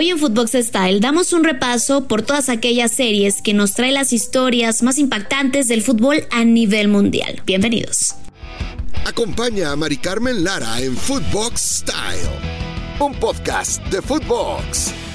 Hoy en Footbox Style damos un repaso por todas aquellas series que nos trae las historias más impactantes del fútbol a nivel mundial. Bienvenidos. Acompaña a Mari Carmen Lara en Footbox Style, un podcast de Footbox.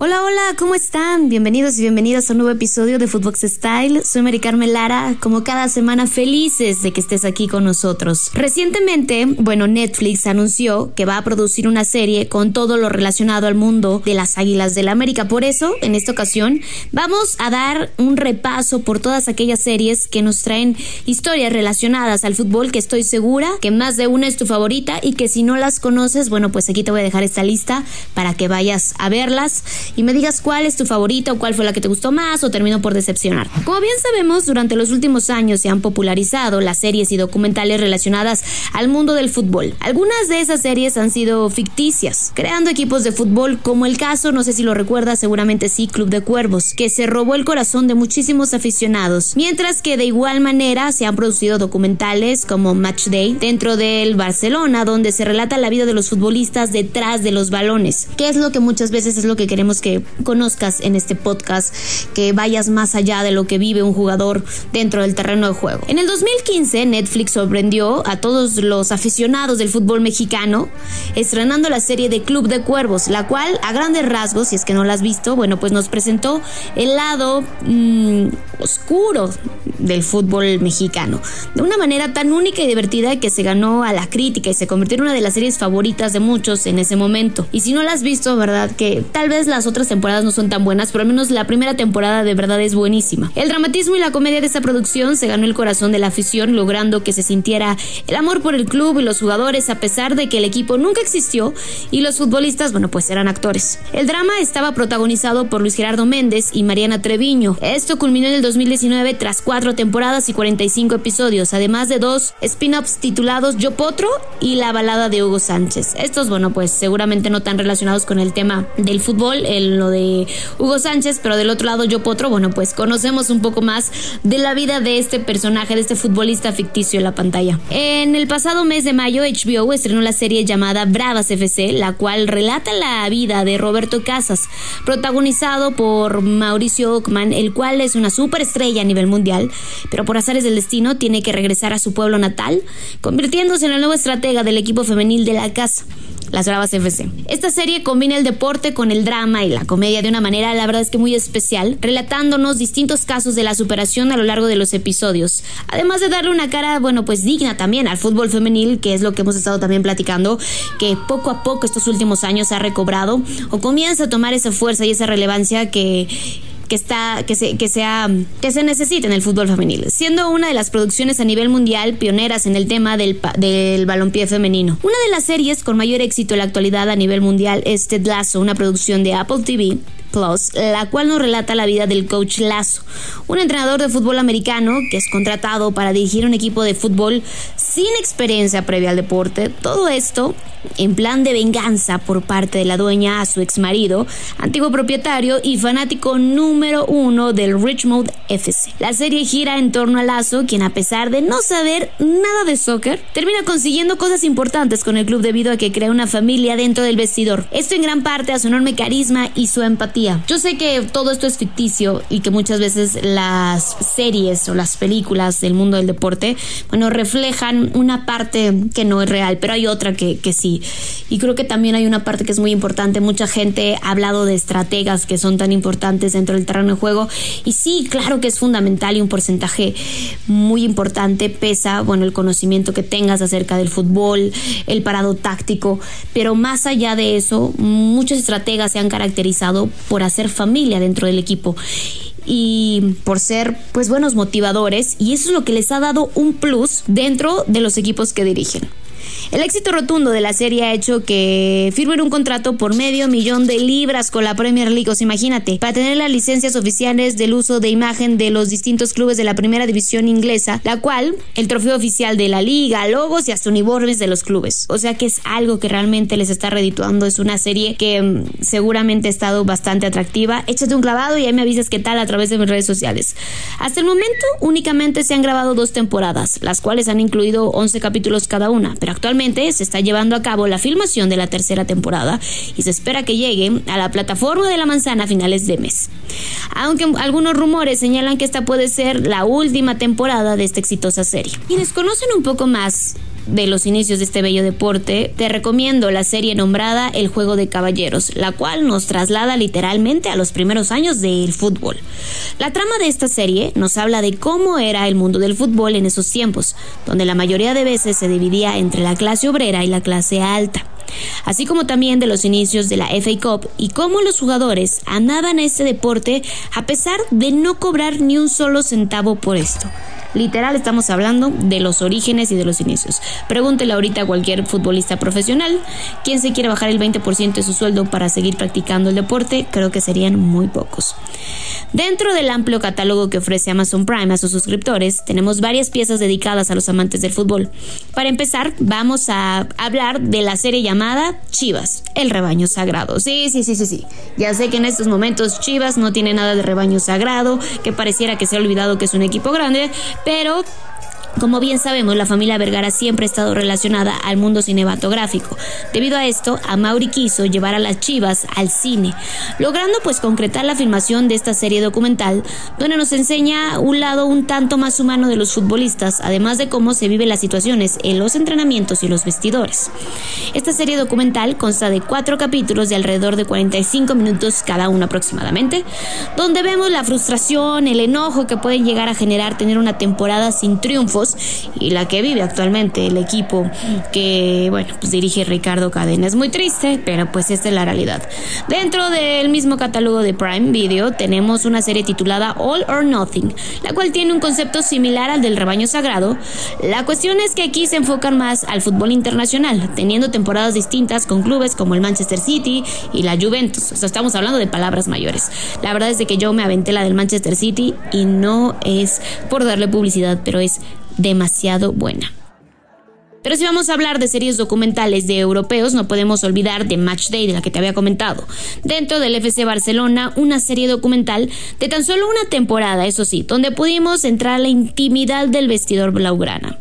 Hola, hola, ¿cómo están? Bienvenidos y bienvenidas a un nuevo episodio de Footbox Style. Soy Mari Carmen Lara, como cada semana felices de que estés aquí con nosotros. Recientemente, bueno, Netflix anunció que va a producir una serie con todo lo relacionado al mundo de las Águilas del la América. Por eso, en esta ocasión, vamos a dar un repaso por todas aquellas series que nos traen historias relacionadas al fútbol que estoy segura que más de una es tu favorita y que si no las conoces, bueno, pues aquí te voy a dejar esta lista para que vayas a verlas y me digas cuál es tu favorita o cuál fue la que te gustó más o terminó por decepcionar. Como bien sabemos, durante los últimos años se han popularizado las series y documentales relacionadas al mundo del fútbol. Algunas de esas series han sido ficticias, creando equipos de fútbol como el caso, no sé si lo recuerdas, seguramente sí, Club de Cuervos, que se robó el corazón de muchísimos aficionados, mientras que de igual manera se han producido documentales como Match Day dentro del Barcelona, donde se relata la vida de los futbolistas detrás de los balones, que es lo que muchas veces es lo que queremos que conozcas en este podcast, que vayas más allá de lo que vive un jugador dentro del terreno de juego. En el 2015, Netflix sorprendió a todos los aficionados del fútbol mexicano estrenando la serie de Club de Cuervos, la cual a grandes rasgos, si es que no la has visto, bueno, pues nos presentó el lado mm, oscuro del fútbol mexicano, de una manera tan única y divertida que se ganó a la crítica y se convirtió en una de las series favoritas de muchos en ese momento. Y si no la has visto, ¿verdad? Que tal vez las otras temporadas no son tan buenas, pero al menos la primera temporada de verdad es buenísima. El dramatismo y la comedia de esta producción se ganó el corazón de la afición, logrando que se sintiera el amor por el club y los jugadores a pesar de que el equipo nunca existió y los futbolistas, bueno, pues eran actores. El drama estaba protagonizado por Luis Gerardo Méndez y Mariana Treviño. Esto culminó en el 2019 tras cuatro temporadas y 45 episodios, además de dos spin-offs titulados Yo Potro y La balada de Hugo Sánchez. Estos, bueno, pues seguramente no tan relacionados con el tema del fútbol, lo de Hugo Sánchez, pero del otro lado Yo Potro, bueno, pues conocemos un poco más de la vida de este personaje, de este futbolista ficticio en la pantalla. En el pasado mes de mayo, HBO estrenó la serie llamada Bravas FC, la cual relata la vida de Roberto Casas, protagonizado por Mauricio Ockman, el cual es una superestrella a nivel mundial, pero por azares del destino tiene que regresar a su pueblo natal, convirtiéndose en el nuevo estratega del equipo femenil de la casa las Bravas FC. Esta serie combina el deporte con el drama y la comedia de una manera, la verdad es que muy especial, relatándonos distintos casos de la superación a lo largo de los episodios. Además de darle una cara, bueno, pues digna también al fútbol femenil, que es lo que hemos estado también platicando, que poco a poco estos últimos años ha recobrado o comienza a tomar esa fuerza y esa relevancia que que está que se que sea que se necesita en el fútbol femenil, siendo una de las producciones a nivel mundial pioneras en el tema del del balompié femenino. Una de las series con mayor éxito en la actualidad a nivel mundial es Ted Lasso, una producción de Apple TV Plus, la cual nos relata la vida del coach Lasso, un entrenador de fútbol americano que es contratado para dirigir un equipo de fútbol sin experiencia previa al deporte. Todo esto en plan de venganza por parte de la dueña a su ex marido, antiguo propietario y fanático número uno del Richmond FC. La serie gira en torno a Lazo, quien a pesar de no saber nada de soccer, termina consiguiendo cosas importantes con el club debido a que crea una familia dentro del vestidor. Esto en gran parte a su enorme carisma y su empatía. Yo sé que todo esto es ficticio y que muchas veces las series o las películas del mundo del deporte, bueno, reflejan una parte que no es real, pero hay otra que, que sí y creo que también hay una parte que es muy importante. Mucha gente ha hablado de estrategas que son tan importantes dentro del terreno de juego. Y sí, claro que es fundamental y un porcentaje muy importante pesa, bueno, el conocimiento que tengas acerca del fútbol, el parado táctico. Pero más allá de eso, muchos estrategas se han caracterizado por hacer familia dentro del equipo y por ser pues buenos motivadores y eso es lo que les ha dado un plus dentro de los equipos que dirigen. El éxito rotundo de la serie ha hecho que firmen un contrato por medio millón de libras con la Premier League, os imagínate, para tener las licencias oficiales del uso de imagen de los distintos clubes de la primera división inglesa, la cual, el trofeo oficial de la liga, logos y hasta uniformes de los clubes. O sea que es algo que realmente les está redituando, es una serie que mm, seguramente ha estado bastante atractiva. Échate un clavado y ahí me avisas qué tal a través de mis redes sociales. Hasta el momento únicamente se han grabado dos temporadas, las cuales han incluido 11 capítulos cada una, pero Actualmente se está llevando a cabo la filmación de la tercera temporada y se espera que llegue a la plataforma de la manzana a finales de mes. Aunque algunos rumores señalan que esta puede ser la última temporada de esta exitosa serie. Quienes conocen un poco más de los inicios de este bello deporte, te recomiendo la serie nombrada El Juego de Caballeros, la cual nos traslada literalmente a los primeros años del fútbol. La trama de esta serie nos habla de cómo era el mundo del fútbol en esos tiempos, donde la mayoría de veces se dividía entre la clase obrera y la clase alta así como también de los inicios de la FA Cup y cómo los jugadores amaban a este deporte a pesar de no cobrar ni un solo centavo por esto. Literal estamos hablando de los orígenes y de los inicios. Pregúntele ahorita a cualquier futbolista profesional quién se quiere bajar el 20% de su sueldo para seguir practicando el deporte, creo que serían muy pocos. Dentro del amplio catálogo que ofrece Amazon Prime a sus suscriptores, tenemos varias piezas dedicadas a los amantes del fútbol. Para empezar, vamos a hablar de la serie llamada Chivas, el rebaño sagrado. Sí, sí, sí, sí, sí. Ya sé que en estos momentos Chivas no tiene nada de rebaño sagrado, que pareciera que se ha olvidado que es un equipo grande, pero como bien sabemos, la familia Vergara siempre ha estado relacionada al mundo cinematográfico. Debido a esto, Mauri quiso llevar a las chivas al cine, logrando pues concretar la filmación de esta serie documental, donde nos enseña un lado un tanto más humano de los futbolistas, además de cómo se viven las situaciones en los entrenamientos y los vestidores. Esta serie documental consta de cuatro capítulos de alrededor de 45 minutos cada uno aproximadamente, donde vemos la frustración, el enojo que pueden llegar a generar tener una temporada sin triunfos y la que vive actualmente el equipo que, bueno, pues dirige Ricardo Cadena. Es muy triste, pero pues esta es la realidad. Dentro del mismo catálogo de Prime Video tenemos una serie titulada All or Nothing, la cual tiene un concepto similar al del rebaño sagrado. La cuestión es que aquí se enfocan más al fútbol internacional, teniendo temporadas distintas con clubes como el Manchester City y la Juventus. O estamos hablando de palabras mayores. La verdad es de que yo me aventé la del Manchester City y no es por darle publicidad, pero es demasiado buena. Pero si vamos a hablar de series documentales de europeos, no podemos olvidar de Match Day, de la que te había comentado. Dentro del FC Barcelona, una serie documental de tan solo una temporada, eso sí, donde pudimos entrar a la intimidad del vestidor blaugrana.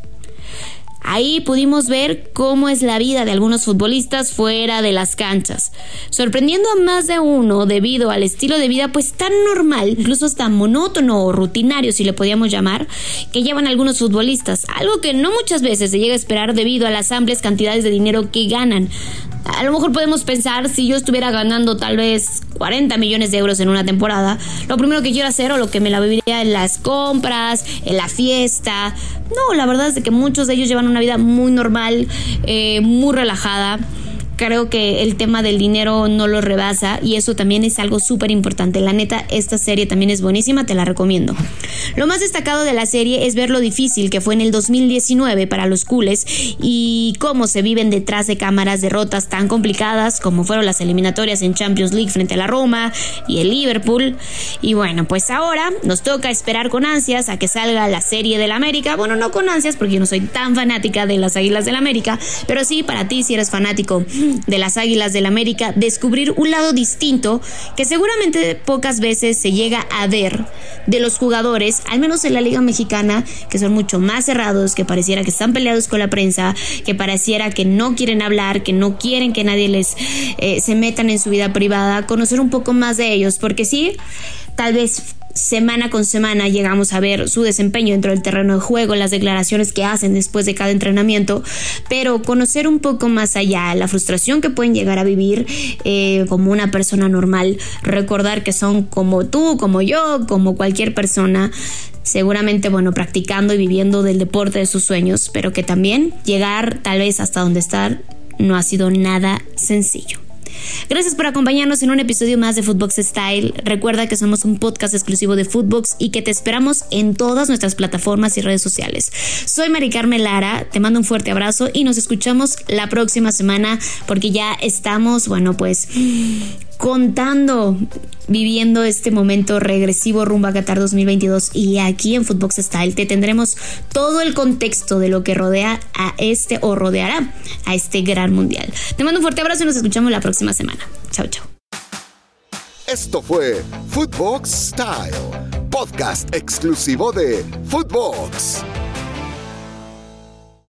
Ahí pudimos ver cómo es la vida de algunos futbolistas fuera de las canchas, sorprendiendo a más de uno debido al estilo de vida pues tan normal, incluso tan monótono o rutinario si le podíamos llamar, que llevan algunos futbolistas, algo que no muchas veces se llega a esperar debido a las amplias cantidades de dinero que ganan. A lo mejor podemos pensar si yo estuviera ganando tal vez 40 millones de euros en una temporada, lo primero que quiero hacer o lo que me la viviría en las compras, en la fiesta. No, la verdad es que muchos de ellos llevan una vida muy normal, eh, muy relajada creo que el tema del dinero no lo rebasa y eso también es algo súper importante. La neta, esta serie también es buenísima, te la recomiendo. Lo más destacado de la serie es ver lo difícil que fue en el 2019 para los cules y cómo se viven detrás de cámaras derrotas tan complicadas como fueron las eliminatorias en Champions League frente a la Roma y el Liverpool. Y bueno, pues ahora nos toca esperar con ansias a que salga la serie del América. Bueno, no con ansias porque yo no soy tan fanática de las Águilas del América, pero sí para ti si eres fanático de las Águilas del América, descubrir un lado distinto que seguramente pocas veces se llega a ver de los jugadores, al menos en la Liga Mexicana, que son mucho más cerrados, que pareciera que están peleados con la prensa, que pareciera que no quieren hablar, que no quieren que nadie les eh, se metan en su vida privada, conocer un poco más de ellos, porque sí, tal vez semana con semana llegamos a ver su desempeño dentro del terreno de juego, las declaraciones que hacen después de cada entrenamiento, pero conocer un poco más allá la frustración que pueden llegar a vivir eh, como una persona normal, recordar que son como tú, como yo, como cualquier persona, seguramente, bueno, practicando y viviendo del deporte de sus sueños, pero que también llegar tal vez hasta donde estar no ha sido nada sencillo. Gracias por acompañarnos en un episodio más de Footbox Style. Recuerda que somos un podcast exclusivo de Footbox y que te esperamos en todas nuestras plataformas y redes sociales. Soy Mari Carmen Lara, te mando un fuerte abrazo y nos escuchamos la próxima semana porque ya estamos, bueno, pues contando, viviendo este momento regresivo rumbo a Qatar 2022 y aquí en Footbox Style te tendremos todo el contexto de lo que rodea a este o rodeará a este gran mundial. Te mando un fuerte abrazo y nos escuchamos la próxima semana. Chao, chao. Esto fue Footbox Style, podcast exclusivo de Footbox.